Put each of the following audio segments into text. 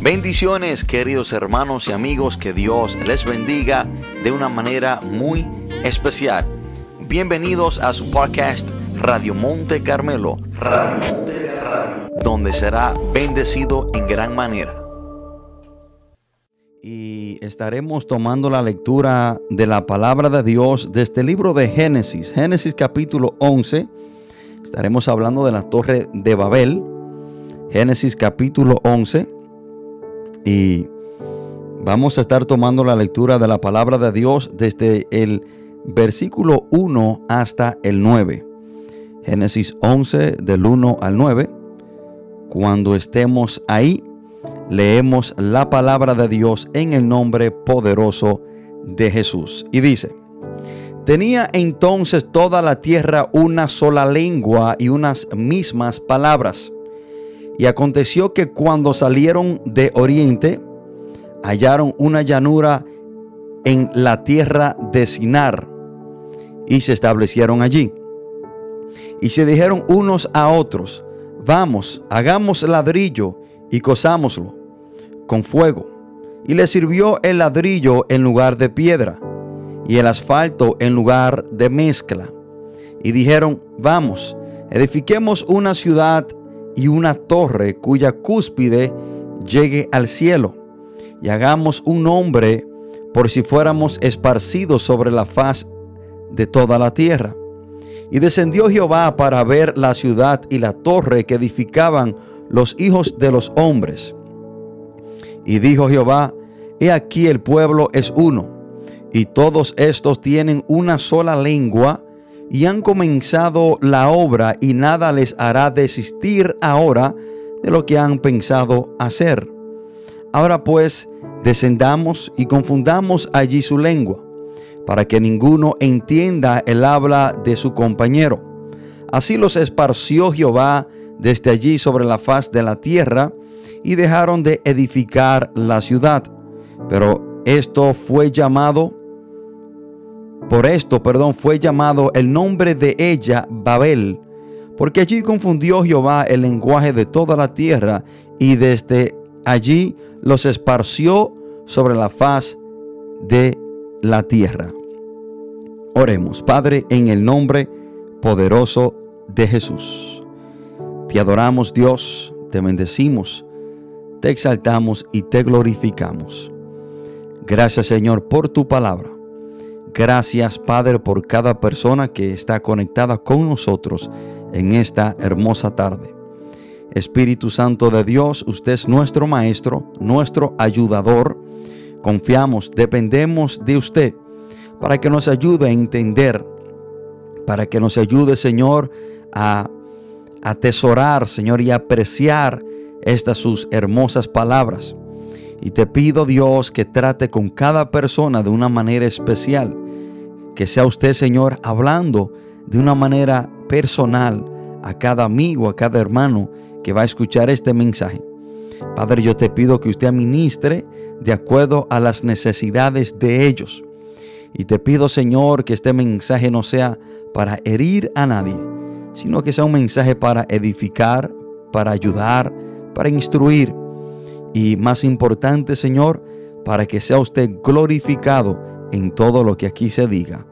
Bendiciones queridos hermanos y amigos, que Dios les bendiga de una manera muy especial. Bienvenidos a su podcast Radio Monte Carmelo, donde será bendecido en gran manera. Y estaremos tomando la lectura de la palabra de Dios de este libro de Génesis, Génesis capítulo 11. Estaremos hablando de la torre de Babel, Génesis capítulo 11 y vamos a estar tomando la lectura de la palabra de Dios desde el versículo 1 hasta el 9. Génesis 11 del 1 al 9. Cuando estemos ahí, leemos la palabra de Dios en el nombre poderoso de Jesús. Y dice, tenía entonces toda la tierra una sola lengua y unas mismas palabras. Y aconteció que cuando salieron de oriente, hallaron una llanura en la tierra de Sinar y se establecieron allí. Y se dijeron unos a otros, vamos, hagamos ladrillo y cosámoslo con fuego. Y le sirvió el ladrillo en lugar de piedra y el asfalto en lugar de mezcla. Y dijeron, vamos, edifiquemos una ciudad y una torre cuya cúspide llegue al cielo, y hagamos un nombre por si fuéramos esparcidos sobre la faz de toda la tierra. Y descendió Jehová para ver la ciudad y la torre que edificaban los hijos de los hombres. Y dijo Jehová, He aquí el pueblo es uno, y todos estos tienen una sola lengua, y han comenzado la obra y nada les hará desistir ahora de lo que han pensado hacer. Ahora pues, descendamos y confundamos allí su lengua, para que ninguno entienda el habla de su compañero. Así los esparció Jehová desde allí sobre la faz de la tierra, y dejaron de edificar la ciudad. Pero esto fue llamado por esto, perdón, fue llamado el nombre de ella Babel, porque allí confundió Jehová el lenguaje de toda la tierra y desde allí los esparció sobre la faz de la tierra. Oremos, Padre, en el nombre poderoso de Jesús. Te adoramos Dios, te bendecimos, te exaltamos y te glorificamos. Gracias Señor por tu palabra. Gracias Padre por cada persona que está conectada con nosotros en esta hermosa tarde. Espíritu Santo de Dios, usted es nuestro Maestro, nuestro ayudador. Confiamos, dependemos de usted para que nos ayude a entender, para que nos ayude Señor a atesorar Señor y apreciar estas sus hermosas palabras. Y te pido Dios que trate con cada persona de una manera especial que sea usted, Señor, hablando de una manera personal a cada amigo, a cada hermano que va a escuchar este mensaje. Padre, yo te pido que usted administre de acuerdo a las necesidades de ellos. Y te pido, Señor, que este mensaje no sea para herir a nadie, sino que sea un mensaje para edificar, para ayudar, para instruir. Y más importante, Señor, para que sea usted glorificado en todo lo que aquí se diga.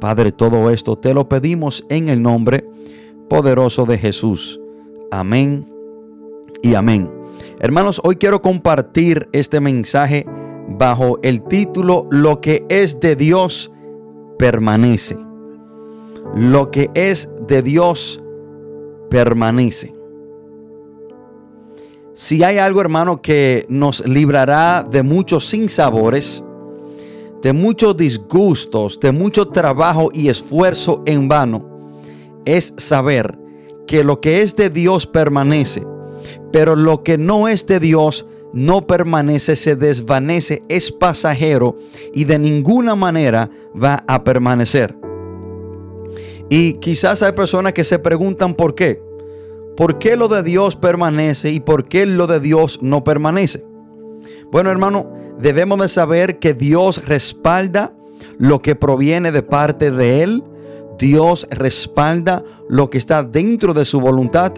Padre, todo esto te lo pedimos en el nombre poderoso de Jesús. Amén y amén. Hermanos, hoy quiero compartir este mensaje bajo el título Lo que es de Dios permanece. Lo que es de Dios permanece. Si hay algo, hermano, que nos librará de muchos sinsabores, de muchos disgustos, de mucho trabajo y esfuerzo en vano, es saber que lo que es de Dios permanece, pero lo que no es de Dios no permanece, se desvanece, es pasajero y de ninguna manera va a permanecer. Y quizás hay personas que se preguntan por qué. ¿Por qué lo de Dios permanece y por qué lo de Dios no permanece? Bueno, hermano, debemos de saber que Dios respalda lo que proviene de parte de Él. Dios respalda lo que está dentro de su voluntad.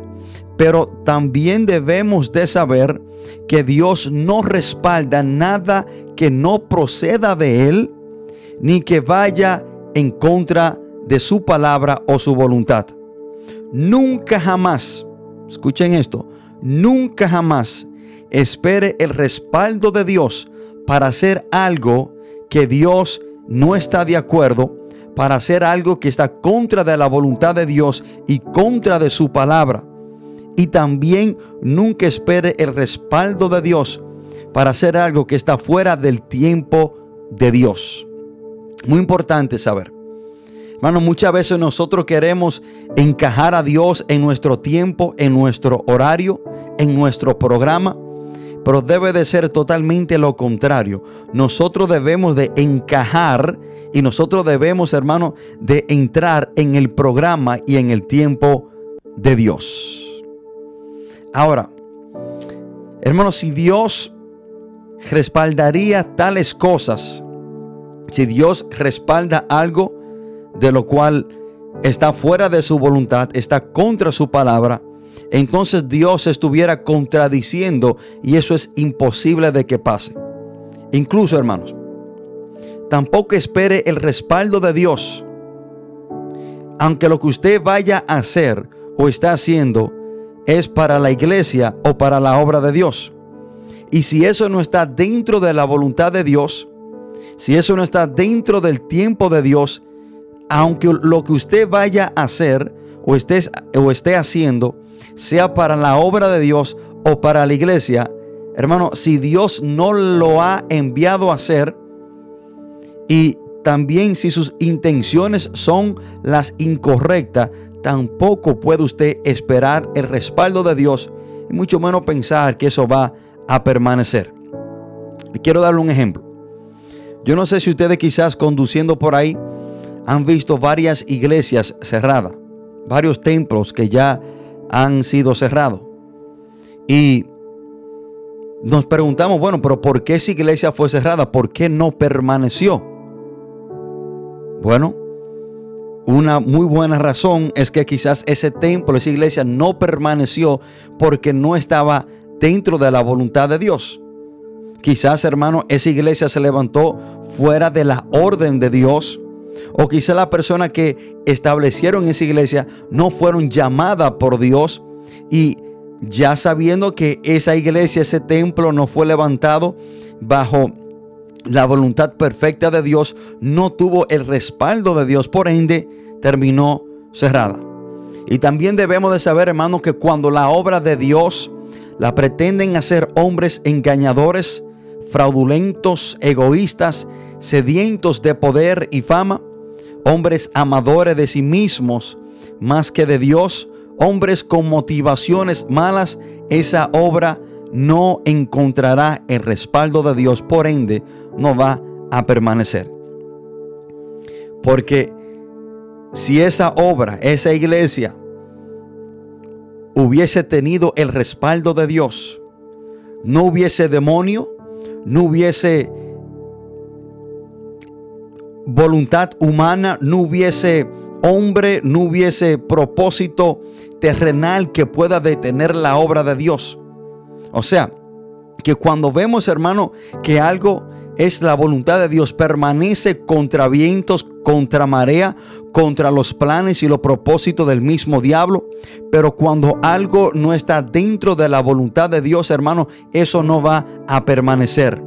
Pero también debemos de saber que Dios no respalda nada que no proceda de Él, ni que vaya en contra de su palabra o su voluntad. Nunca jamás, escuchen esto, nunca jamás espere el respaldo de Dios para hacer algo que Dios no está de acuerdo, para hacer algo que está contra de la voluntad de Dios y contra de su palabra. Y también nunca espere el respaldo de Dios para hacer algo que está fuera del tiempo de Dios. Muy importante saber. Hermano, muchas veces nosotros queremos encajar a Dios en nuestro tiempo, en nuestro horario, en nuestro programa, pero debe de ser totalmente lo contrario. Nosotros debemos de encajar y nosotros debemos, hermano, de entrar en el programa y en el tiempo de Dios. Ahora, hermano, si Dios respaldaría tales cosas, si Dios respalda algo de lo cual está fuera de su voluntad, está contra su palabra, entonces Dios estuviera contradiciendo y eso es imposible de que pase. Incluso, hermanos, tampoco espere el respaldo de Dios. Aunque lo que usted vaya a hacer o está haciendo es para la iglesia o para la obra de Dios. Y si eso no está dentro de la voluntad de Dios, si eso no está dentro del tiempo de Dios, aunque lo que usted vaya a hacer o esté, o esté haciendo sea para la obra de Dios o para la iglesia, hermano, si Dios no lo ha enviado a hacer y también si sus intenciones son las incorrectas, tampoco puede usted esperar el respaldo de Dios y mucho menos pensar que eso va a permanecer. Quiero darle un ejemplo. Yo no sé si ustedes quizás conduciendo por ahí han visto varias iglesias cerradas, varios templos que ya han sido cerrados. Y nos preguntamos, bueno, pero ¿por qué esa iglesia fue cerrada? ¿Por qué no permaneció? Bueno, una muy buena razón es que quizás ese templo, esa iglesia no permaneció porque no estaba dentro de la voluntad de Dios. Quizás, hermano, esa iglesia se levantó fuera de la orden de Dios. O quizás la persona que establecieron esa iglesia no fueron llamadas por Dios. Y ya sabiendo que esa iglesia, ese templo no fue levantado bajo la voluntad perfecta de Dios, no tuvo el respaldo de Dios, por ende terminó cerrada. Y también debemos de saber, hermanos, que cuando la obra de Dios la pretenden hacer hombres engañadores, fraudulentos, egoístas, sedientos de poder y fama, hombres amadores de sí mismos más que de Dios, hombres con motivaciones malas, esa obra no encontrará el respaldo de Dios, por ende no va a permanecer. Porque si esa obra, esa iglesia, hubiese tenido el respaldo de Dios, no hubiese demonio, no hubiese voluntad humana, no hubiese hombre, no hubiese propósito terrenal que pueda detener la obra de Dios. O sea, que cuando vemos, hermano, que algo es la voluntad de Dios, permanece contra vientos, contra marea, contra los planes y los propósitos del mismo diablo. Pero cuando algo no está dentro de la voluntad de Dios, hermano, eso no va a permanecer.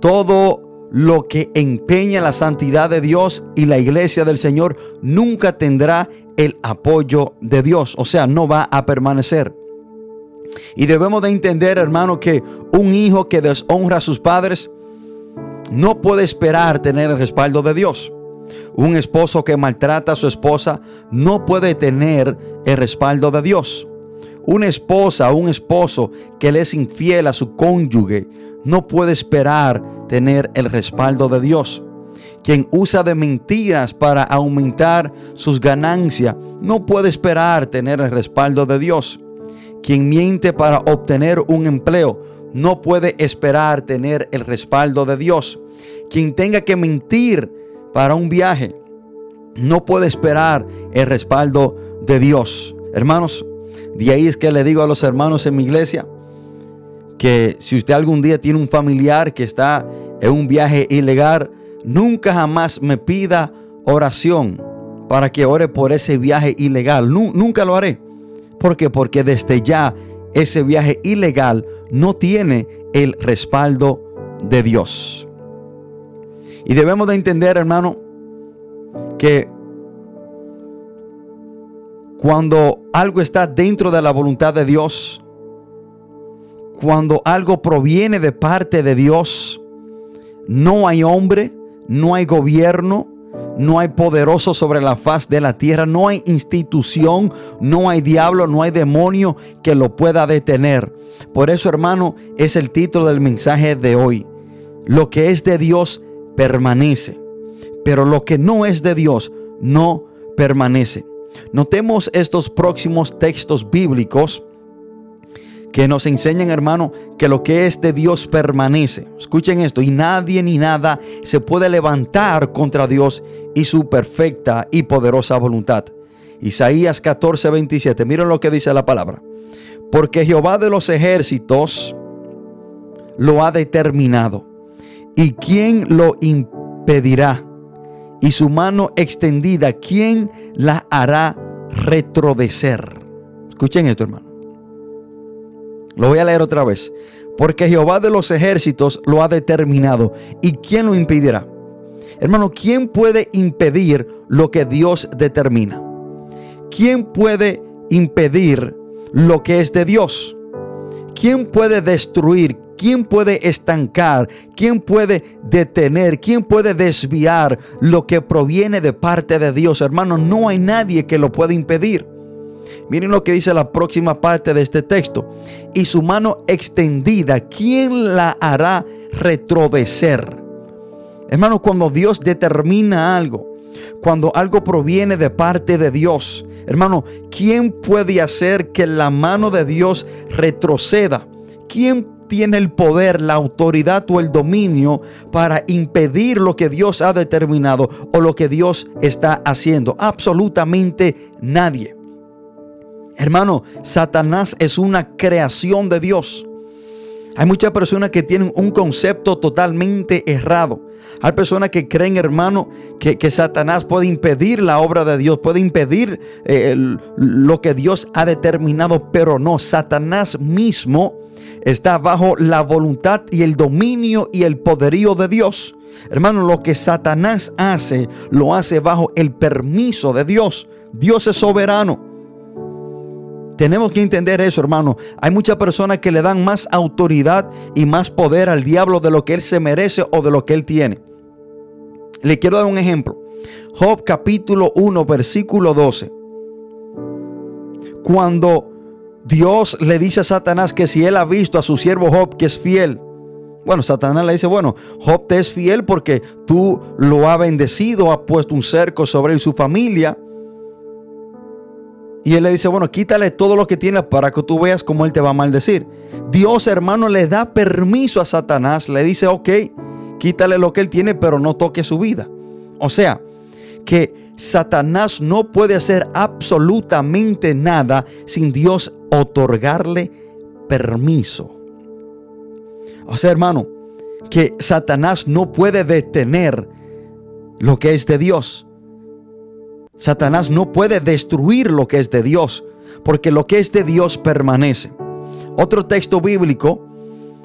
Todo lo que empeña la santidad de Dios y la iglesia del Señor nunca tendrá el apoyo de Dios, o sea, no va a permanecer. Y debemos de entender, hermano, que un hijo que deshonra a sus padres no puede esperar tener el respaldo de Dios. Un esposo que maltrata a su esposa no puede tener el respaldo de Dios. Una esposa un esposo que le es infiel a su cónyuge no puede esperar tener el respaldo de Dios. Quien usa de mentiras para aumentar sus ganancias no puede esperar tener el respaldo de Dios. Quien miente para obtener un empleo no puede esperar tener el respaldo de Dios. Quien tenga que mentir para un viaje no puede esperar el respaldo de Dios. Hermanos, De ahí es que le digo a los hermanos en mi iglesia que si usted algún día tiene un familiar que está en un viaje ilegal, nunca jamás me pida oración para que ore por ese viaje ilegal. nunca lo haré. ¿Por qué? Porque desde ya ese viaje ilegal no tiene el respaldo de Dios. Y debemos de entender, hermano, que cuando algo está dentro de la voluntad de Dios, cuando algo proviene de parte de Dios, no hay hombre, no hay gobierno, no hay poderoso sobre la faz de la tierra, no hay institución, no hay diablo, no hay demonio que lo pueda detener. Por eso, hermano, es el título del mensaje de hoy. Lo que es de Dios permanece, pero lo que no es de Dios no permanece. Notemos estos próximos textos bíblicos que nos enseñan, hermano, que lo que es de Dios permanece. Escuchen esto, y nadie ni nada se puede levantar contra Dios y su perfecta y poderosa voluntad. Isaías 14, 27, miren lo que dice la palabra. Porque Jehová de los ejércitos lo ha determinado. ¿Y quién lo impedirá? Y su mano extendida, ¿quién la hará retrodecer? Escuchen esto, hermano. Lo voy a leer otra vez. Porque Jehová de los ejércitos lo ha determinado. ¿Y quién lo impedirá? Hermano, ¿quién puede impedir lo que Dios determina? ¿Quién puede impedir lo que es de Dios? ¿Quién puede destruir? ¿Quién puede estancar? ¿Quién puede detener? ¿Quién puede desviar lo que proviene de parte de Dios? Hermano, no hay nadie que lo pueda impedir. Miren lo que dice la próxima parte de este texto. Y su mano extendida, ¿quién la hará retrodecer? Hermano, cuando Dios determina algo, cuando algo proviene de parte de Dios, hermano, ¿quién puede hacer que la mano de Dios retroceda? ¿Quién tiene el poder, la autoridad o el dominio para impedir lo que Dios ha determinado o lo que Dios está haciendo? Absolutamente nadie. Hermano, Satanás es una creación de Dios. Hay muchas personas que tienen un concepto totalmente errado. Hay personas que creen, hermano, que, Satanás puede impedir la obra de Dios, puede impedir eh, lo que Dios ha determinado, pero no, Satanás mismo está bajo la voluntad y el dominio y el poderío de Dios. Hermano, lo que Satanás hace, lo hace bajo el permiso de Dios. Dios es soberano. Tenemos que entender eso, hermano. Hay muchas personas que le dan más autoridad y más poder al diablo de lo que él se merece o de lo que él tiene. Le quiero dar un ejemplo. Job capítulo 1, versículo 12. Cuando Dios le dice a Satanás que si él ha visto a su siervo Job que es fiel, bueno, Satanás le dice, bueno, Job te es fiel porque tú lo has bendecido, has puesto un cerco sobre él y su familia. Y él le dice, bueno, quítale todo lo que tienes para que tú veas cómo él te va a maldecir. Dios, hermano, le da permiso a Satanás. Le dice, ok, quítale lo que él tiene, pero no toque su vida. O sea, que Satanás no puede hacer absolutamente nada sin Dios otorgarle permiso. O sea, hermano, que Satanás no puede detener lo que es de Dios. Satanás no puede destruir lo que es de Dios, porque lo que es de Dios permanece. Otro texto bíblico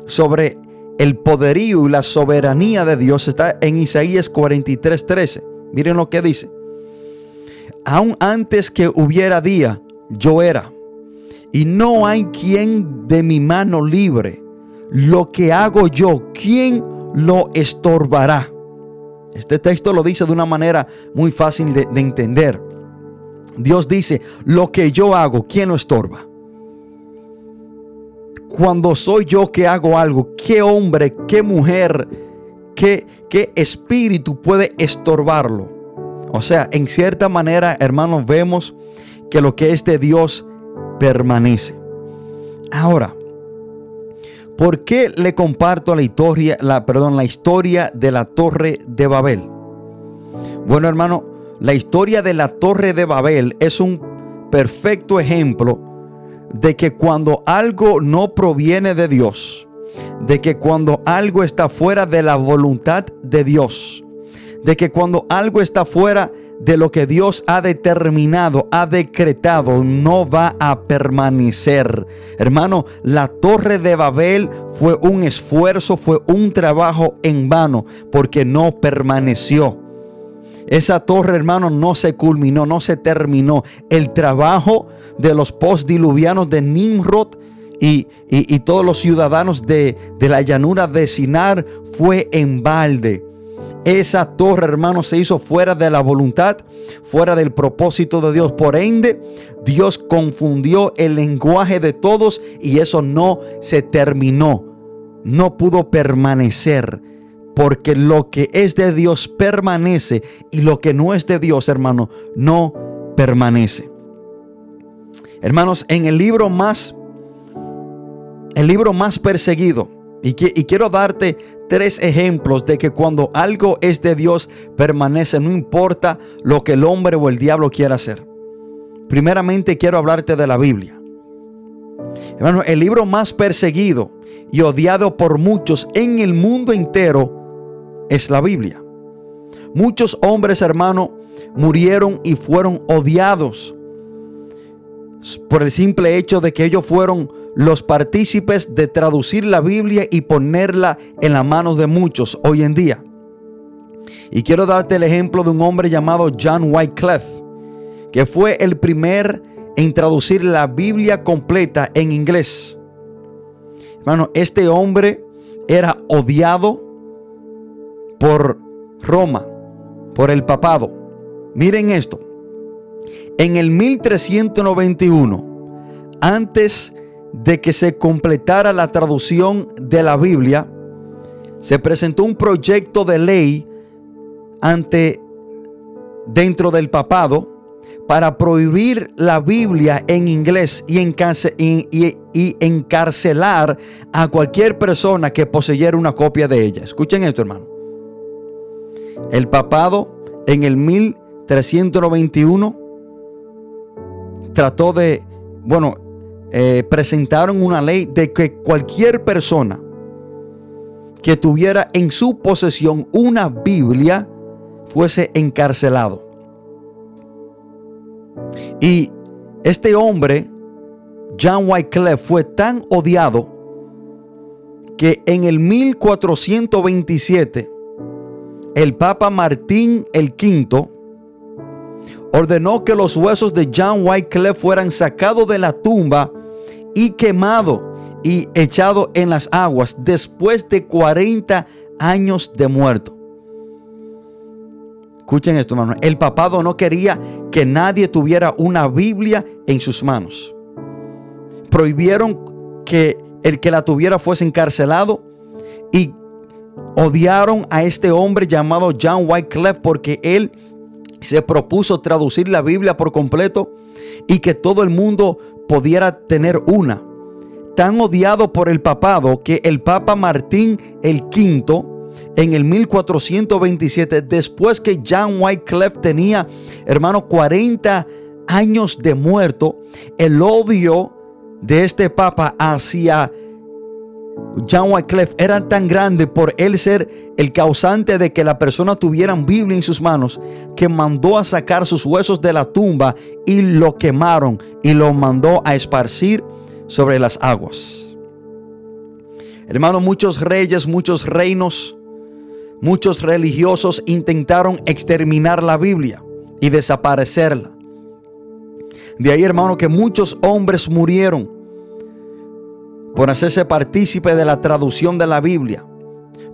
sobre el poderío y la soberanía de Dios está en Isaías 43:13. Miren lo que dice. Aún antes que hubiera día, yo era, y no hay quien de mi mano libre. Lo que hago yo, ¿quién lo estorbará? Este texto lo dice de una manera muy fácil de, entender. Dios dice, lo que yo hago, ¿quién lo estorba? Cuando soy yo que hago algo, ¿qué hombre, qué mujer, qué, qué espíritu puede estorbarlo? O sea, en cierta manera, hermanos, vemos que lo que es de Dios permanece. Ahora, ¿Por qué le comparto la historia, la, perdón, la historia de la Torre de Babel? Bueno, hermano, la historia de la Torre de Babel es un perfecto ejemplo de que cuando algo no proviene de Dios, de que cuando algo está fuera de la voluntad de Dios, de que cuando algo está fuera de lo que Dios ha determinado, ha decretado, no va a permanecer. Hermano, la torre de Babel fue un esfuerzo, fue un trabajo en vano, porque no permaneció. Esa torre, hermano, no se culminó, no se terminó. El trabajo de los postdiluvianos de Nimrod y, y, todos los ciudadanos de, de la llanura de Sinar fue en balde. Esa torre, hermano, se hizo fuera de la voluntad, fuera del propósito de Dios. Por ende, Dios confundió el lenguaje de todos y eso no se terminó. No pudo permanecer. Porque lo que es de Dios permanece y lo que no es de Dios, hermano, no permanece. Hermanos, en el libro más, el libro más perseguido, y, y quiero darte tres ejemplos de que cuando algo es de Dios permanece, no importa lo que el hombre o el diablo quiera hacer. Primeramente quiero hablarte de la Biblia. Hermano, el libro más perseguido y odiado por muchos en el mundo entero es la Biblia. Muchos hombres, hermano, murieron y fueron odiados por el simple hecho de que ellos fueron los partícipes de traducir la Biblia y ponerla en las manos de muchos hoy en día. Y quiero darte el ejemplo de un hombre llamado John Wycliffe, que fue el primer en traducir la Biblia completa en inglés. Hermano, este hombre era odiado por Roma, por el papado. Miren esto. En el 1391, antes de que se completara la traducción de la Biblia, se presentó un proyecto de ley ante dentro del papado para prohibir la Biblia en inglés y, encarcelar a cualquier persona que poseyera una copia de ella. Escuchen esto, hermano. El papado en el 1391 trató de, bueno, eh, presentaron una ley de que cualquier persona que tuviera en su posesión una Biblia fuese encarcelado. Y este hombre, John Wycliffe, fue tan odiado que en el 1427 el Papa Martín el V ordenó que los huesos de John Wycliffe fueran sacados de la tumba y quemados y echados en las aguas después de 40 años de muerto. Escuchen esto, hermano. El papado no quería que nadie tuviera una Biblia en sus manos. Prohibieron que el que la tuviera fuese encarcelado y odiaron a este hombre llamado John Wycliffe porque él se propuso traducir la Biblia por completo y que todo el mundo pudiera tener una. Tan odiado por el papado que el Papa Martín el V en el 1427, después que John Wycliffe tenía, hermano, 40 años de muerto, el odio de este Papa hacia John Wycliffe era tan grande por él ser el causante de que la persona tuviera Biblia en sus manos, que mandó a sacar sus huesos de la tumba y lo quemaron y lo mandó a esparcir sobre las aguas. Hermano, muchos reyes, muchos reinos, muchos religiosos intentaron exterminar la Biblia y desaparecerla. De ahí, hermano, que muchos hombres murieron por hacerse partícipe de la traducción de la Biblia,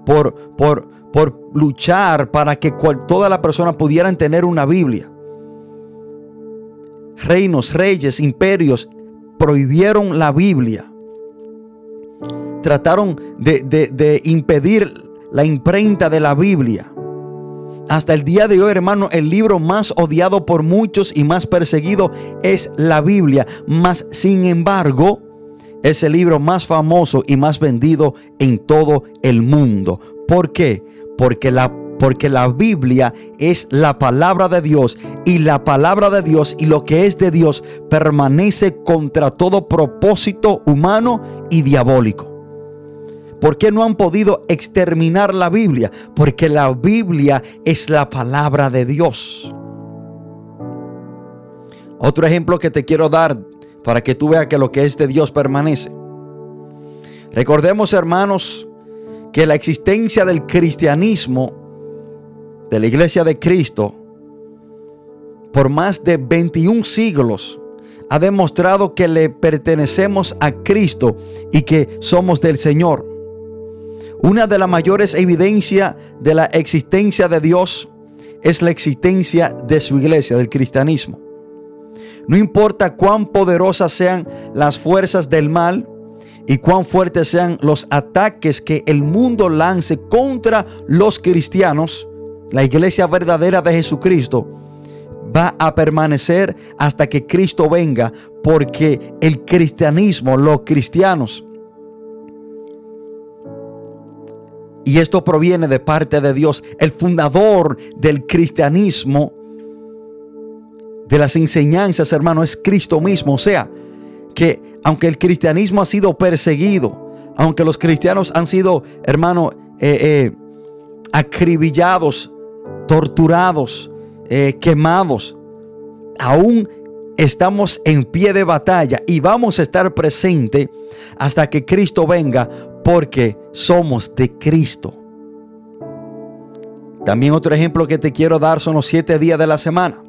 por, por, por luchar para que cual, toda la persona pudieran tener una Biblia. Reinos, reyes, imperios prohibieron la Biblia. Trataron de, de impedir la imprenta de la Biblia. Hasta el día de hoy, hermano, el libro más odiado por muchos y más perseguido es la Biblia. Mas, sin embargo, es el libro más famoso y más vendido en todo el mundo. ¿Por qué? Porque la Porque la Biblia es la palabra de Dios y la palabra de Dios y lo que es de Dios permanece contra todo propósito humano y diabólico. ¿Por qué no han podido exterminar la Biblia? Porque la Biblia es la palabra de Dios. Otro ejemplo que te quiero dar para que tú veas que lo que es de Dios permanece. Recordemos, hermanos, que la existencia del cristianismo, de la iglesia de Cristo, por más de 21 siglos, ha demostrado que le pertenecemos a Cristo y que somos del Señor. Una de las mayores evidencias de la existencia de Dios es la existencia de su iglesia, del cristianismo. No importa cuán poderosas sean las fuerzas del mal y cuán fuertes sean los ataques que el mundo lance contra los cristianos, la iglesia verdadera de Jesucristo va a permanecer hasta que Cristo venga, porque el cristianismo, los cristianos, y esto proviene de parte de Dios, el fundador del cristianismo, de las enseñanzas, hermano, es Cristo mismo. O sea, que aunque el cristianismo ha sido perseguido, aunque los cristianos han sido, hermano, eh, eh, acribillados, torturados, eh, quemados, aún estamos en pie de batalla y vamos a estar presente hasta que Cristo venga porque somos de Cristo. También otro ejemplo que te quiero dar son los siete días de la semana.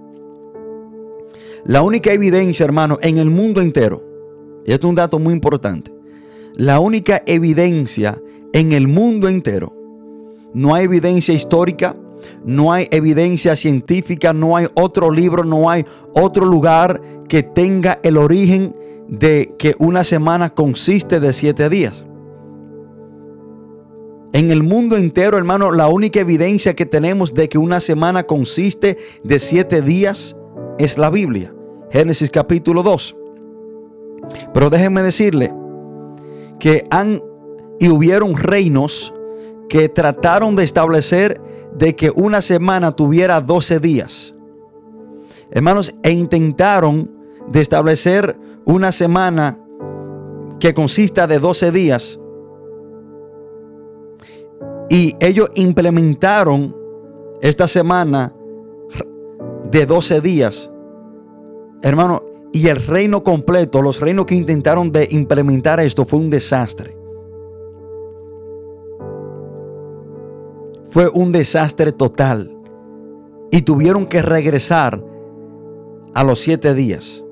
La única evidencia, hermano, en el mundo entero, y esto es un dato muy importante, la única evidencia en el mundo entero, no hay evidencia histórica, no hay evidencia científica, no hay otro libro, no hay otro lugar que tenga el origen de que una semana consiste de siete días. En el mundo entero, hermano, la única evidencia que tenemos de que una semana consiste de siete días es la Biblia. Génesis capítulo 2. Pero déjenme decirle que han y hubieron reinos que trataron de establecer de que una semana tuviera 12 días. Hermanos, e intentaron de establecer una semana que consista de 12 días. Y ellos implementaron esta semana de 12 días Hermano, y el reino completo, los reinos que intentaron de implementar esto fue un desastre. Fue un desastre total. Y tuvieron que regresar a los siete días.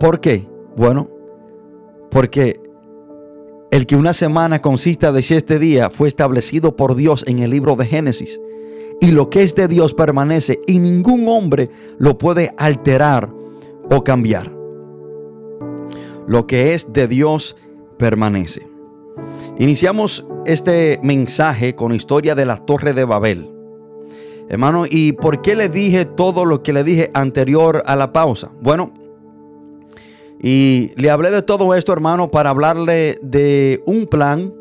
¿Por qué? Bueno, porque el que una semana consista de siete días fue establecido por Dios en el libro de Génesis y lo que es de Dios permanece y ningún hombre lo puede alterar o cambiar. Lo que es de Dios permanece. Iniciamos este mensaje con historia de la Torre de Babel. Hermano, ¿y por qué le dije todo lo que le dije anterior a la pausa? Bueno, y le hablé de todo esto, hermano, para hablarle de un plan,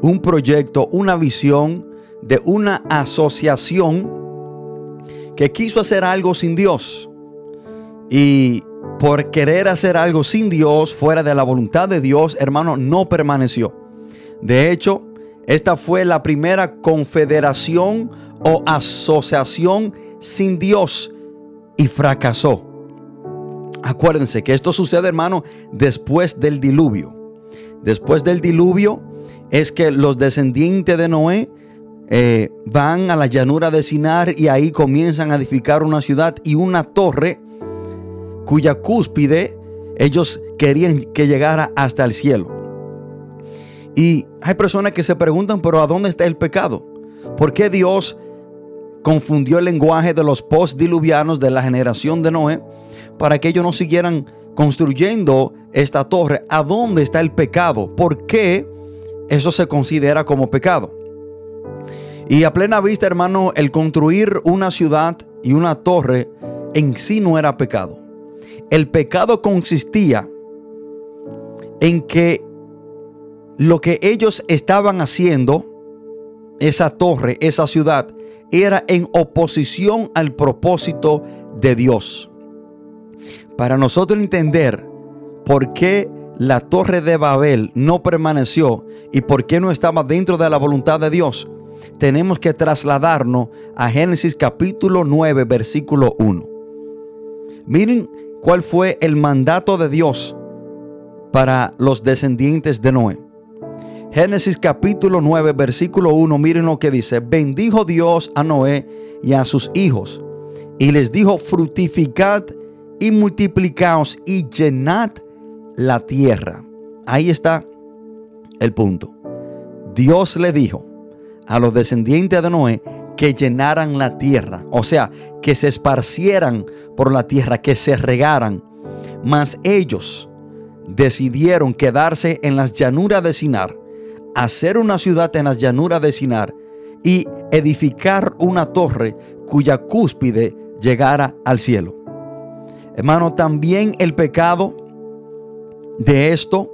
un proyecto, una visión, de una asociación que quiso hacer algo sin Dios. Y por querer hacer algo sin Dios, fuera de la voluntad de Dios, hermano, no permaneció. De hecho, esta fue la primera confederación o asociación sin Dios y fracasó. Acuérdense que esto sucede, hermano, después del diluvio. Después del diluvio es que los descendientes de Noé eh, van a la llanura de Sinar y ahí comienzan a edificar una ciudad y una torre cuya cúspide ellos querían que llegara hasta el cielo. Y hay personas que se preguntan, pero ¿a dónde está el pecado? ¿Por qué Dios confundió el lenguaje de los postdiluvianos de la generación de Noé para que ellos no siguieran construyendo esta torre? ¿A dónde está el pecado? ¿Por qué eso se considera como pecado? Y a plena vista, hermano, el construir una ciudad y una torre en sí no era pecado. El pecado consistía en que lo que ellos estaban haciendo esa torre, esa ciudad, era en oposición al propósito de Dios. Para nosotros entender por qué la torre de Babel no permaneció y por qué no estaba dentro de la voluntad de Dios, tenemos que trasladarnos a Génesis capítulo 9, versículo 1. Miren cuál fue el mandato de Dios para los descendientes de Noé. Génesis capítulo 9, versículo 1, miren lo que dice, bendijo Dios a Noé y a sus hijos, y les dijo, fructificad y multiplicaos y llenad la tierra. Ahí está el punto. Dios le dijo a los descendientes de Noé que llenaran la tierra, o sea, que se esparcieran por la tierra, que se regaran. Mas ellos decidieron quedarse en las llanuras de Sinar, hacer una ciudad en las llanuras de Sinar y edificar una torre cuya cúspide llegara al cielo. Hermano, también el pecado de esto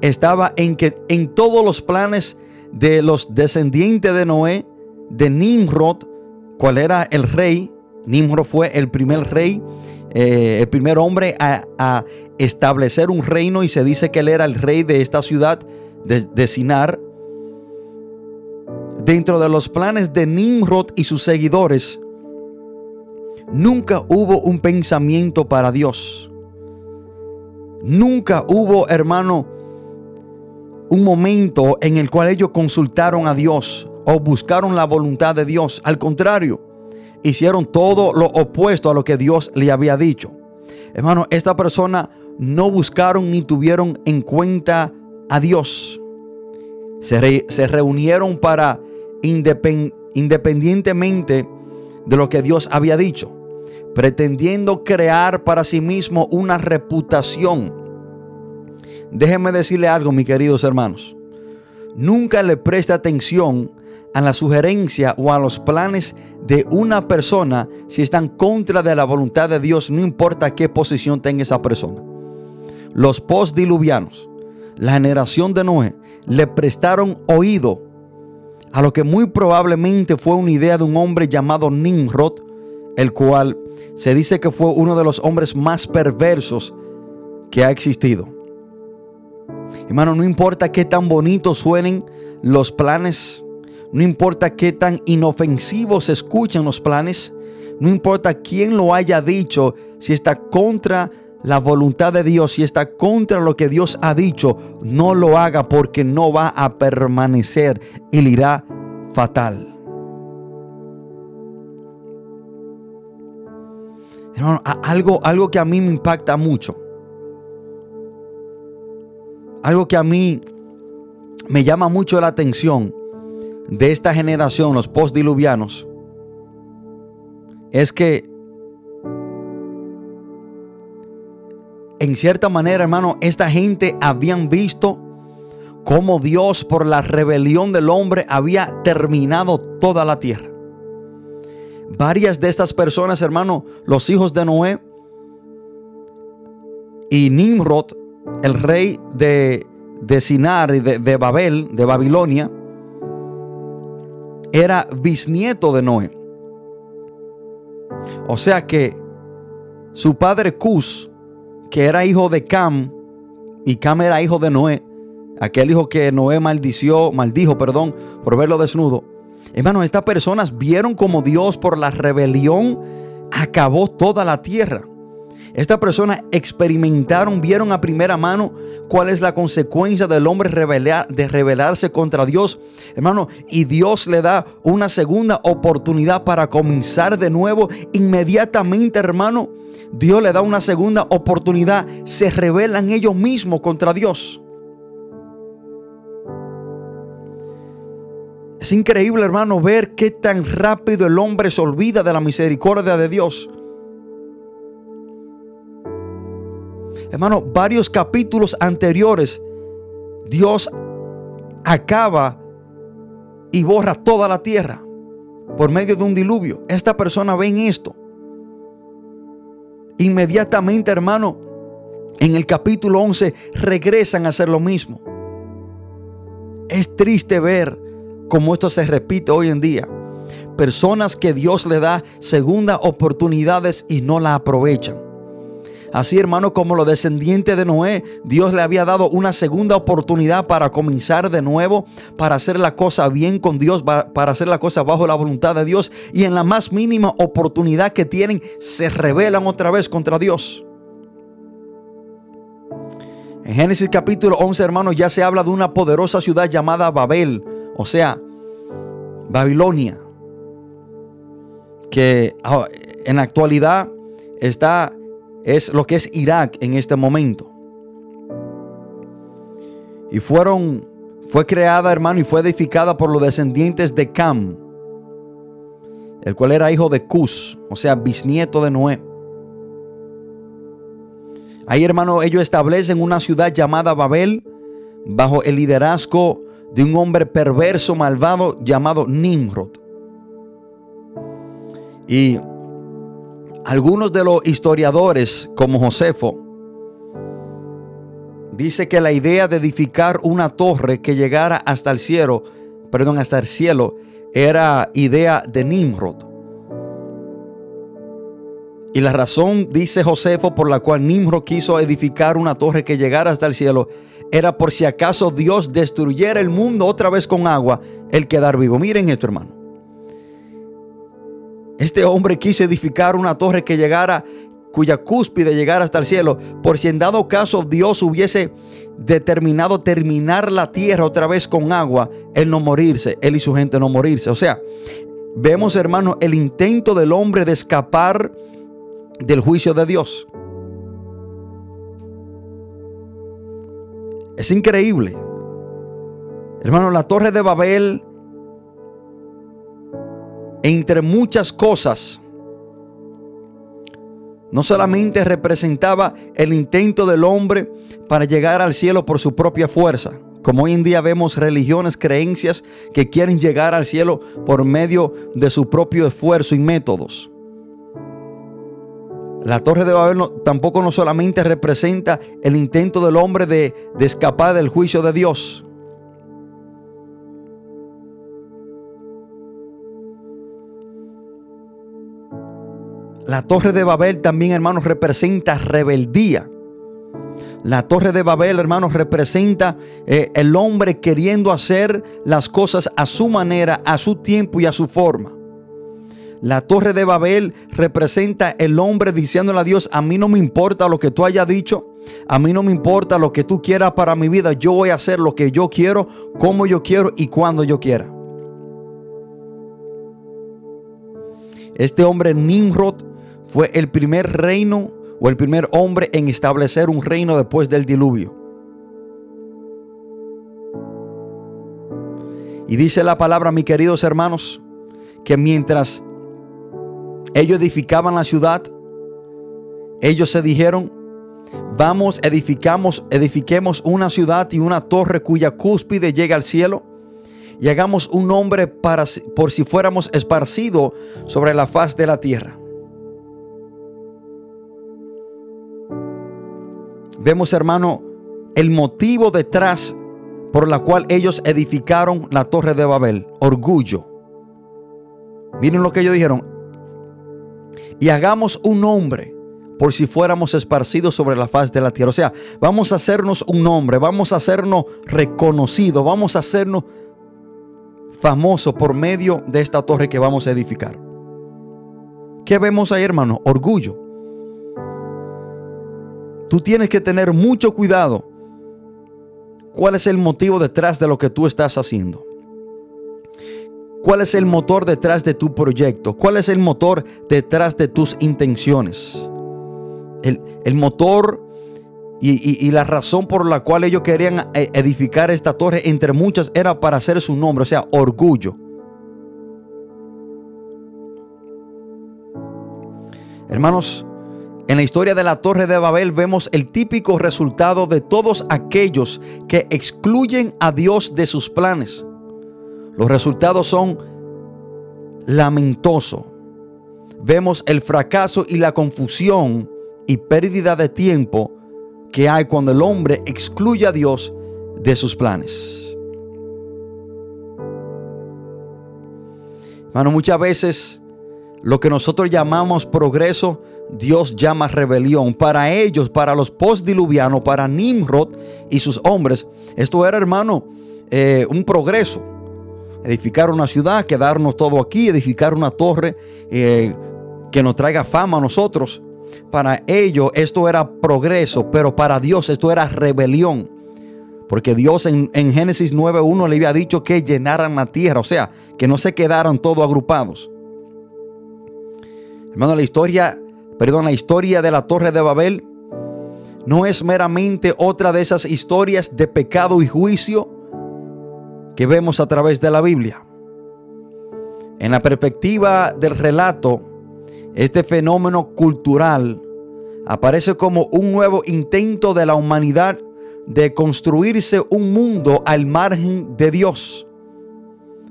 estaba en que en todos los planes de los descendientes de Noé, de Nimrod, cuál era el rey, Nimrod fue el primer rey, eh, el primer hombre a, establecer un reino y se dice que él era el rey de esta ciudad de, de Sinar. Dentro de los planes de Nimrod y sus seguidores, nunca hubo un pensamiento para Dios. Nunca hubo, hermano, un momento en el cual ellos consultaron a Dios o buscaron la voluntad de Dios. Al contrario, hicieron todo lo opuesto a lo que Dios le había dicho. Hermano, esta persona no buscaron ni tuvieron en cuenta a Dios. Se, se reunieron para independientemente de lo que Dios había dicho pretendiendo crear para sí mismo una reputación. Déjenme decirle algo, mis queridos hermanos. Nunca le preste atención a la sugerencia o a los planes de una persona si están contra de la voluntad de Dios, no importa qué posición tenga esa persona. Los postdiluvianos, la generación de Noé, le prestaron oído a lo que muy probablemente fue una idea de un hombre llamado Nimrod, el cual se dice que fue uno de los hombres más perversos que ha existido. Hermano, no importa qué tan bonitos suenen los planes, no importa qué tan inofensivos se escuchan los planes, no importa quién lo haya dicho, si está contra la voluntad de Dios, si está contra lo que Dios ha dicho, no lo haga porque no va a permanecer y le irá fatal. algo, algo que a mí me impacta mucho. Algo que a mí me llama mucho la atención de esta generación, los postdiluvianos, es que en cierta manera, hermano, esta gente habían visto cómo Dios por la rebelión del hombre había terminado toda la tierra. Varias de estas personas, hermano, los hijos de Noé y Nimrod, el rey de, de Sinar y de, de Babel, de Babilonia, era bisnieto de Noé. O sea que su padre Cus, que era hijo de Cam, y Cam era hijo de Noé, aquel hijo que Noé maldició, maldijo, perdón, por verlo desnudo, Hermanos, estas personas vieron como Dios por la rebelión acabó toda la tierra. Estas personas experimentaron, vieron a primera mano cuál es la consecuencia del hombre de rebelarse contra Dios. Hermano, y Dios le da una segunda oportunidad para comenzar de nuevo. Inmediatamente, hermano, Dios le da una segunda oportunidad. Se rebelan ellos mismos contra Dios. Es increíble, hermano, ver qué tan rápido el hombre se olvida de la misericordia de Dios. Hermano, varios capítulos anteriores, Dios acaba y borra toda la tierra por medio de un diluvio. Esta persona ve en esto. Inmediatamente, hermano, en el capítulo 11 regresan a hacer lo mismo. Es triste ver como esto se repite hoy en día. Personas que Dios le da segundas oportunidades y no la aprovechan. Así, hermano, como los descendientes de Noé, Dios le había dado una segunda oportunidad para comenzar de nuevo, para hacer la cosa bien con Dios, para hacer la cosa bajo la voluntad de Dios. Y en la más mínima oportunidad que tienen, se rebelan otra vez contra Dios. En Génesis capítulo 11, hermanos, ya se habla de una poderosa ciudad llamada Babel, o sea, Babilonia, que ah, en la actualidad está es lo que es Irak en este momento. Y fueron, fue creada, hermano, y fue edificada por los descendientes de Cam, el cual era hijo de Cus, o sea, bisnieto de Noé. Ahí, hermano, ellos establecen una ciudad llamada Babel bajo el liderazgo de un hombre perverso, malvado llamado Nimrod. Y algunos de los historiadores, como Josefo, dice que la idea de edificar una torre que llegara hasta el cielo, perdón, hasta el cielo, era idea de Nimrod. Y la razón, dice Josefo, por la cual Nimrod quiso edificar una torre que llegara hasta el cielo, era por si acaso Dios destruyera el mundo otra vez con agua, el quedar vivo. Miren esto, hermano. Este hombre quiso edificar una torre que llegara, cuya cúspide llegara hasta el cielo, por si en dado caso Dios hubiese determinado terminar la tierra otra vez con agua, él no morirse, él y su gente no morirse. O sea, vemos hermano el intento del hombre de escapar del juicio de Dios. Es increíble. Hermano, la torre de Babel entre muchas cosas, no solamente representaba el intento del hombre para llegar al cielo por su propia fuerza, como hoy en día vemos religiones, creencias que quieren llegar al cielo por medio de su propio esfuerzo y métodos. La torre de Babel tampoco no solamente representa el intento del hombre de, de escapar del juicio de Dios, La torre de Babel también, hermanos, representa rebeldía. La torre de Babel, hermanos, representa eh, el hombre queriendo hacer las cosas a su manera, a su tiempo y a su forma. La torre de Babel representa el hombre diciéndole a Dios, a mí no me importa lo que tú hayas dicho, a mí no me importa lo que tú quieras para mi vida, yo voy a hacer lo que yo quiero, como yo quiero y cuando yo quiera. Este hombre Nimrod fue el primer reino o el primer hombre en establecer un reino después del diluvio. Y dice la palabra, mis queridos hermanos, que mientras ellos edificaban la ciudad, ellos se dijeron, vamos, edificamos, edifiquemos una ciudad y una torre cuya cúspide llega al cielo y hagamos un nombre para, por si fuéramos esparcidos sobre la faz de la tierra. Vemos, hermano, el motivo detrás por la cual ellos edificaron la torre de Babel. Orgullo. Miren lo que ellos dijeron. Y hagamos un nombre por si fuéramos esparcidos sobre la faz de la tierra. O sea, vamos a hacernos un nombre, vamos a hacernos reconocidos, vamos a hacernos famosos por medio de esta torre que vamos a edificar. ¿Qué vemos ahí, hermano? Orgullo. Tú tienes que tener mucho cuidado. ¿Cuál es el motivo detrás de lo que tú estás haciendo? ¿Cuál es el motor detrás de tu proyecto? ¿Cuál es el motor detrás de tus intenciones? El, motor y, y, la razón por la cual ellos querían e, edificar esta torre, entre muchas, era para hacer su nombre, o sea, orgullo. Hermanos, en la historia de la Torre de Babel vemos el típico resultado de todos aquellos que excluyen a Dios de sus planes. Los resultados son lamentosos. Vemos el fracaso y la confusión y pérdida de tiempo que hay cuando el hombre excluye a Dios de sus planes. Hermano, muchas veces lo que nosotros llamamos progreso, Dios llama rebelión. Para ellos, para los postdiluvianos, para Nimrod y sus hombres, esto era, hermano, eh, un progreso. Edificar una ciudad, quedarnos todo aquí, edificar una torre eh, que nos traiga fama a nosotros. Para ellos esto era progreso, pero para Dios esto era rebelión. Porque Dios en, en Génesis 9.1 le había dicho que llenaran la tierra, o sea, que no se quedaran todos agrupados. Hermano, la historia, perdón, la historia de la Torre de Babel no es meramente otra de esas historias de pecado y juicio que vemos a través de la Biblia. En la perspectiva del relato, este fenómeno cultural aparece como un nuevo intento de la humanidad de construirse un mundo al margen de Dios.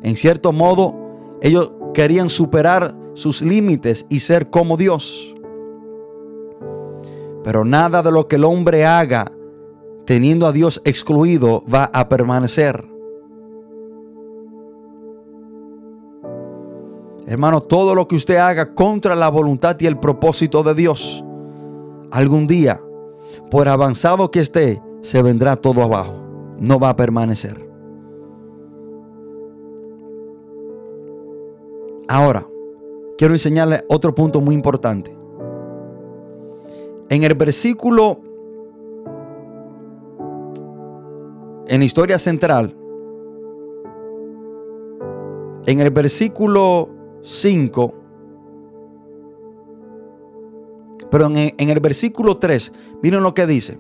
En cierto modo, ellos querían superar sus límites y ser como Dios. Pero nada de lo que el hombre haga teniendo a Dios excluido va a permanecer. Hermano, todo lo que usted haga contra la voluntad y el propósito de Dios, algún día, por avanzado que esté, se vendrá todo abajo. No va a permanecer. Ahora, quiero enseñarle otro punto muy importante. En el versículo, en la historia central, en el versículo 5, pero en, el versículo 3, miren lo que dice.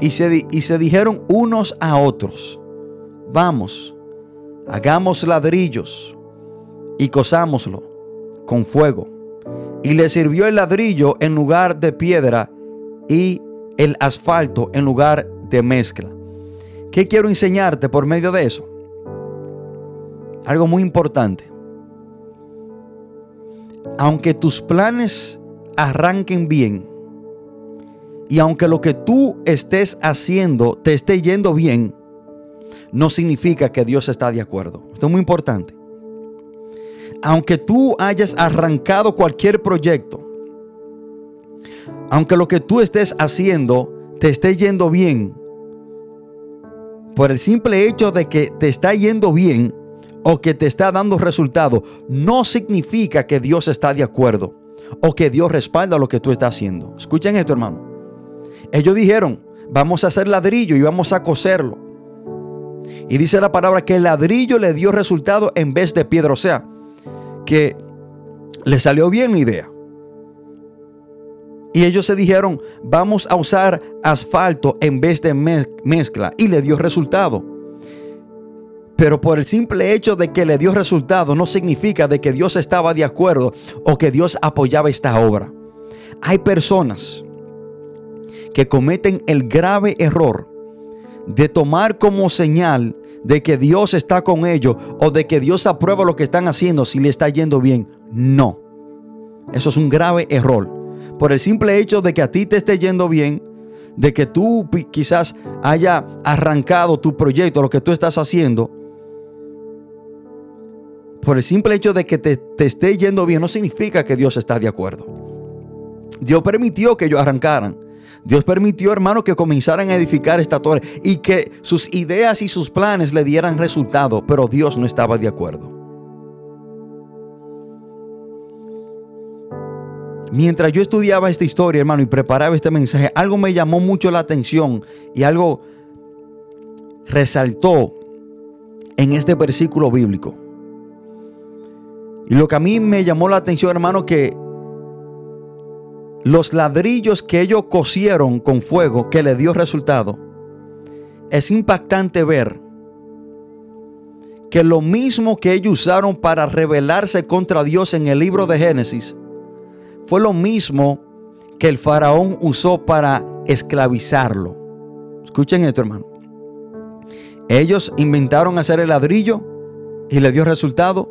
Y se, y se dijeron unos a otros, vamos, hagamos ladrillos y cosámoslo con fuego. Y le sirvió el ladrillo en lugar de piedra y el asfalto en lugar de mezcla. ¿Qué quiero enseñarte por medio de eso? Algo muy importante aunque tus planes arranquen bien, y aunque lo que tú estés haciendo te esté yendo bien, no significa que Dios está de acuerdo. Esto es muy importante. Aunque tú hayas arrancado cualquier proyecto, aunque lo que tú estés haciendo te esté yendo bien, por el simple hecho de que te está yendo bien, o que te está dando resultado, no significa que Dios está de acuerdo o que Dios respalda lo que tú estás haciendo. Escuchen esto, hermano. Ellos dijeron, vamos a hacer ladrillo y vamos a coserlo. Y dice la palabra que el ladrillo le dio resultado en vez de piedra. O sea, que le salió bien la idea. Y ellos se dijeron, vamos a usar asfalto en vez de mezcla. Y le dio resultado. Pero por el simple hecho de que le dio resultado no significa de que Dios estaba de acuerdo o que Dios apoyaba esta obra. Hay personas que cometen el grave error de tomar como señal de que Dios está con ellos o de que Dios aprueba lo que están haciendo si le está yendo bien. No. Eso es un grave error. Por el simple hecho de que a ti te esté yendo bien, de que tú quizás haya arrancado tu proyecto, lo que tú estás haciendo, por el simple hecho de que te, esté yendo bien, no significa que Dios está de acuerdo. Dios permitió que ellos arrancaran. Dios permitió, hermano, que comenzaran a edificar esta torre y que sus ideas y sus planes le dieran resultado, pero Dios no estaba de acuerdo. Mientras yo estudiaba esta historia, hermano, y preparaba este mensaje, algo me llamó mucho la atención y algo resaltó en este versículo bíblico. Y lo que a mí me llamó la atención, hermano, que los ladrillos que ellos cosieron con fuego, que le dio resultado, es impactante ver que lo mismo que ellos usaron para rebelarse contra Dios en el libro de Génesis, fue lo mismo que el faraón usó para esclavizarlo. Escuchen esto, hermano. Ellos inventaron hacer el ladrillo y le dio resultado.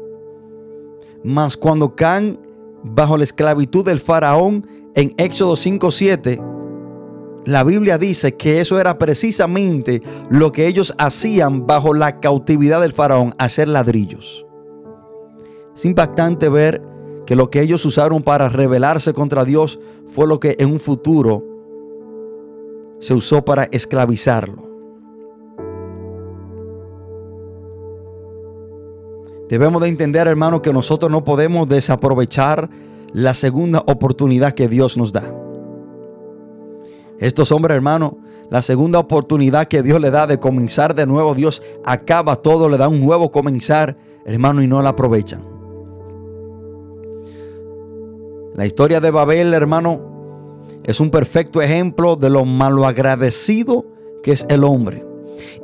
Mas cuando caen bajo la esclavitud del faraón en Éxodo 5:7, la Biblia dice que eso era precisamente lo que ellos hacían bajo la cautividad del faraón, hacer ladrillos. Es impactante ver que lo que ellos usaron para rebelarse contra Dios fue lo que en un futuro se usó para esclavizarlo. Debemos de entender, hermano, que nosotros no podemos desaprovechar la segunda oportunidad que Dios nos da. Estos hombres, hermano, la segunda oportunidad que Dios le da de comenzar de nuevo, Dios acaba todo, le da un nuevo comenzar, hermano, y no la aprovechan. La historia de Babel, hermano, es un perfecto ejemplo de lo malagradecido que es el hombre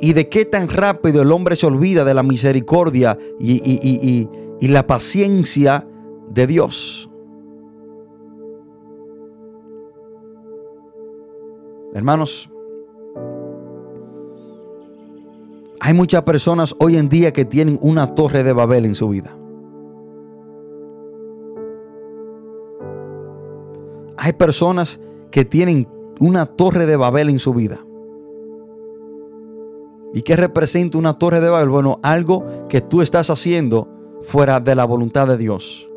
y de qué tan rápido el hombre se olvida de la misericordia y, y la paciencia de Dios. Hermanos, hay muchas personas hoy en día que tienen una torre de Babel en su vida. Hay personas que tienen una torre de Babel en su vida. ¿Y qué representa una torre de Babel? Bueno, algo que tú estás haciendo fuera de la voluntad de Dios.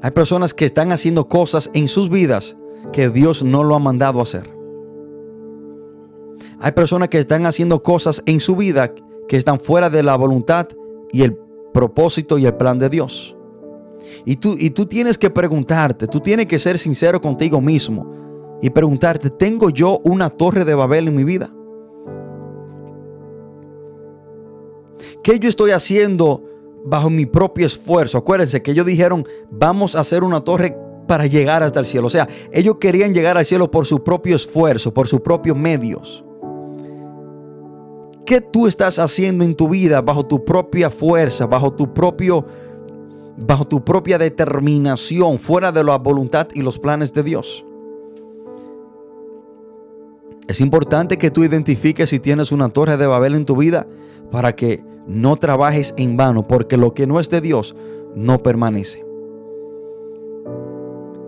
Hay personas que están haciendo cosas en sus vidas que Dios no lo ha mandado a hacer. Hay personas que están haciendo cosas en su vida que están fuera de la voluntad y el propósito y el plan de Dios. Y tú, y tú tienes que preguntarte, tú tienes que ser sincero contigo mismo y preguntarte, ¿tengo yo una torre de Babel en mi vida? ¿Qué yo estoy haciendo bajo mi propio esfuerzo? Acuérdense que ellos dijeron, vamos a hacer una torre para llegar hasta el cielo. O sea, ellos querían llegar al cielo por su propio esfuerzo, por sus propios medios. ¿Qué tú estás haciendo en tu vida bajo tu propia fuerza, bajo tu propio bajo tu propia determinación, fuera de la voluntad y los planes de Dios? Es importante que tú identifiques si tienes una torre de Babel en tu vida para que no trabajes en vano, porque lo que no es de Dios no permanece.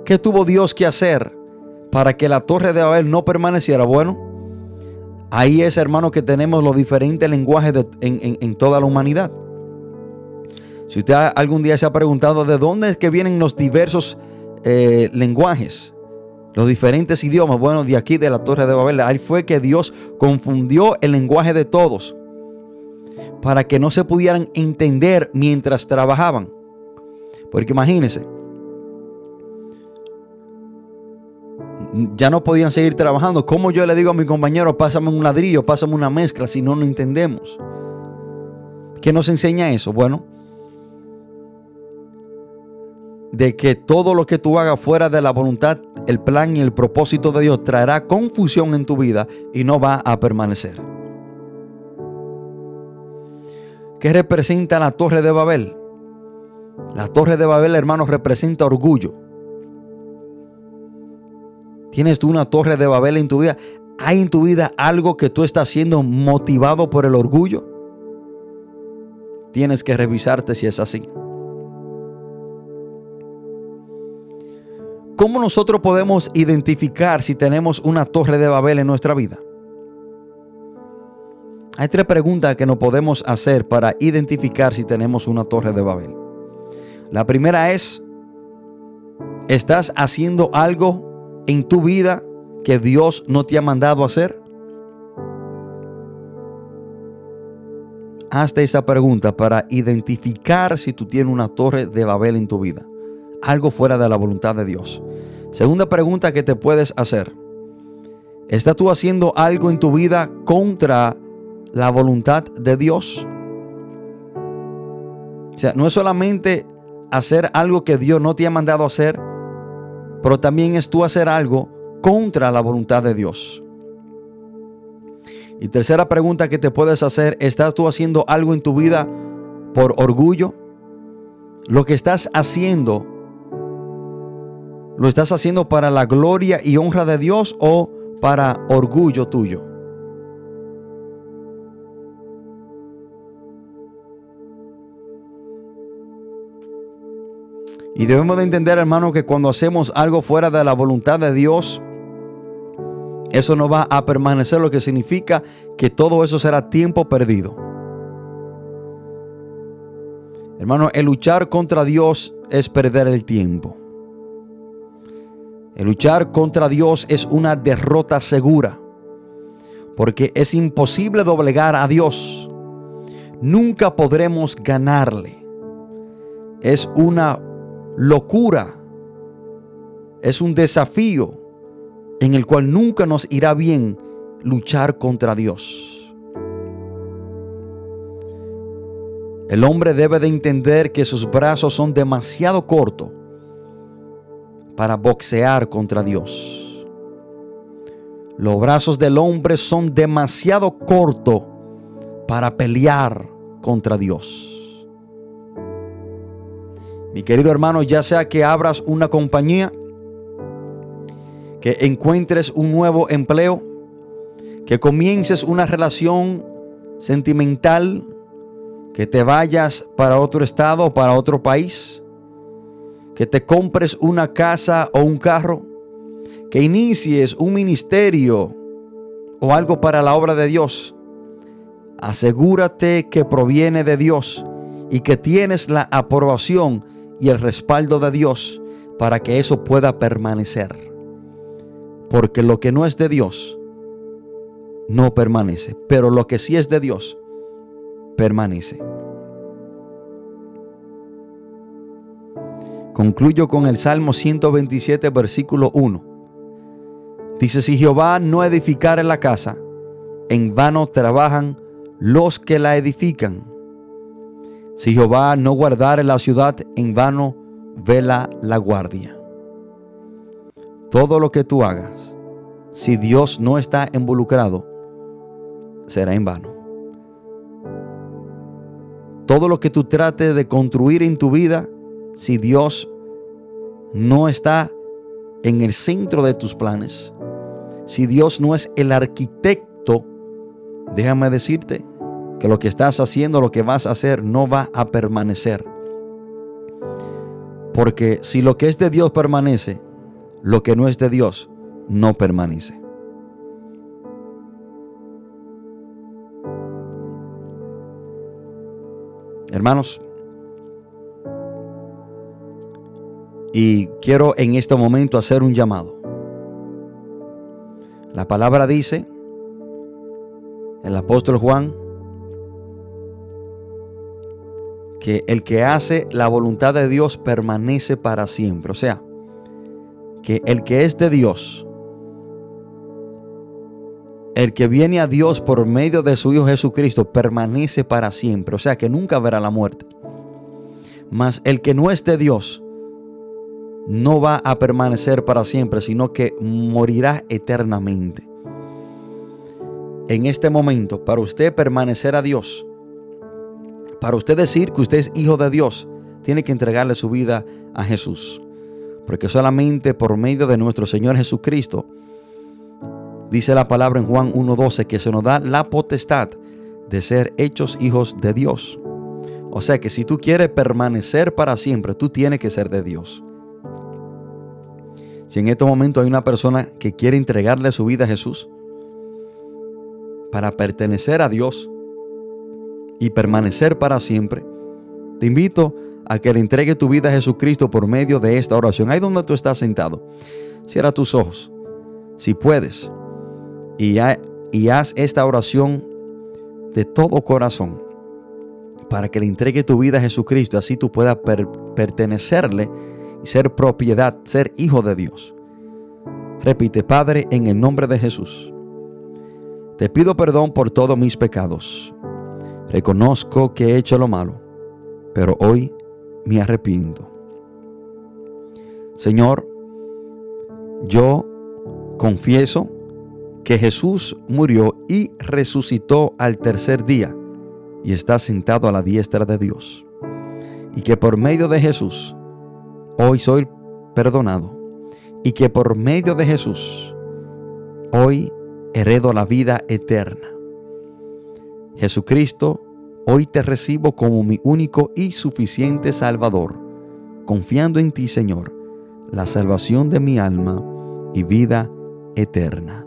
¿Qué tuvo Dios que hacer para que la torre de Babel no permaneciera? Bueno, ahí es, hermano, que tenemos los diferentes lenguajes en, toda la humanidad. Si usted algún día se ha preguntado de dónde es que vienen los diversos eh, lenguajes, los diferentes idiomas, bueno, de aquí de la torre de Babel, ahí fue que Dios confundió el lenguaje de todos para que no se pudieran entender mientras trabajaban. Porque imagínense, ya no podían seguir trabajando. ¿Cómo yo le digo a mi compañero, pásame un ladrillo, pásame una mezcla, si no, no entendemos? ¿Qué nos enseña eso? Bueno, de que todo lo que tú hagas fuera de la voluntad, el plan y el propósito de Dios traerá confusión en tu vida y no va a permanecer. ¿Qué representa la torre de Babel? La torre de Babel, hermanos, representa orgullo. ¿Tienes tú una torre de Babel en tu vida? ¿Hay en tu vida algo que tú estás siendo motivado por el orgullo? Tienes que revisarte si es así. ¿Cómo nosotros podemos identificar si tenemos una torre de Babel en nuestra vida? Hay tres preguntas que nos podemos hacer para identificar si tenemos una torre de Babel. La primera es, ¿estás haciendo algo en tu vida que Dios no te ha mandado hacer? Hazte esa pregunta para identificar si tú tienes una torre de Babel en tu vida. Algo fuera de la voluntad de Dios. Segunda pregunta que te puedes hacer. ¿Estás tú haciendo algo en tu vida contra la voluntad de Dios? O sea, no es solamente hacer algo que Dios no te ha mandado hacer, pero también es tú hacer algo contra la voluntad de Dios. Y tercera pregunta que te puedes hacer, ¿estás tú haciendo algo en tu vida por orgullo? Lo que estás haciendo, ¿lo estás haciendo para la gloria y honra de Dios o para orgullo tuyo? Y debemos de entender, hermano, que cuando hacemos algo fuera de la voluntad de Dios, eso no va a permanecer, lo que significa que todo eso será tiempo perdido. Hermano, el luchar contra Dios es perder el tiempo. El luchar contra Dios es una derrota segura, porque es imposible doblegar a Dios. Nunca podremos ganarle. Es una locura. Es un desafío en el cual nunca nos irá bien luchar contra Dios. El hombre debe de entender que sus brazos son demasiado cortos para boxear contra Dios. Los brazos del hombre son demasiado cortos para pelear contra Dios. Mi querido hermano, ya sea que abras una compañía, que encuentres un nuevo empleo, que comiences una relación sentimental, que te vayas para otro estado o para otro país, que te compres una casa o un carro, que inicies un ministerio o algo para la obra de Dios. Asegúrate que proviene de Dios y que tienes la aprobación y el respaldo de Dios para que eso pueda permanecer. Porque lo que no es de Dios no permanece, pero lo que sí es de Dios permanece. Concluyo con el Salmo 127, versículo 1. Dice, si Jehová no edificare la casa, en vano trabajan los que la edifican. Si Jehová no guardare la ciudad, en vano vela la guardia. Todo lo que tú hagas, si Dios no está involucrado, será en vano. Todo lo que tú trates de construir en tu vida, si Dios no está en el centro de tus planes, si Dios no es el arquitecto, déjame decirte que lo que estás haciendo, lo que vas a hacer, no va a permanecer. Porque si lo que es de Dios permanece, lo que no es de Dios no permanece. Hermanos, y quiero en este momento hacer un llamado. La palabra dice, el apóstol Juan, que el que hace la voluntad de Dios permanece para siempre. O sea, que el que es de Dios, el que viene a Dios por medio de su Hijo Jesucristo, permanece para siempre. O sea que nunca verá la muerte. Mas el que no es de Dios, no va a permanecer para siempre, sino que morirá eternamente. En este momento, para usted permanecer a Dios, para usted decir que usted es hijo de Dios, tiene que entregarle su vida a Jesús. Porque solamente por medio de nuestro Señor Jesucristo, dice la palabra en Juan 1.12, que se nos da la potestad de ser hechos hijos de Dios. O sea que si tú quieres permanecer para siempre, tú tienes que ser de Dios. Si en este momento hay una persona que quiere entregarle su vida a Jesús para pertenecer a Dios y permanecer para siempre, te invito a que le entregue tu vida a Jesucristo por medio de esta oración. Ahí donde tú estás sentado, cierra tus ojos, si puedes, y, haz esta oración de todo corazón para que le entregue tu vida a Jesucristo, así tú puedas pertenecerle y ser propiedad, ser hijo de Dios. Repite, Padre, en el nombre de Jesús, te pido perdón por todos mis pecados. Reconozco que he hecho lo malo, pero hoy me arrepiento. Señor, yo confieso que Jesús murió y resucitó al tercer día y está sentado a la diestra de Dios. Y que por medio de Jesús hoy soy perdonado. Y que por medio de Jesús hoy heredo la vida eterna. Jesucristo Hoy te recibo como mi único y suficiente Salvador, confiando en ti, Señor, la salvación de mi alma y vida eterna.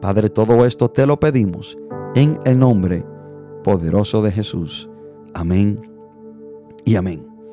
Padre, todo esto te lo pedimos en el nombre poderoso de Jesús. Amén y amén.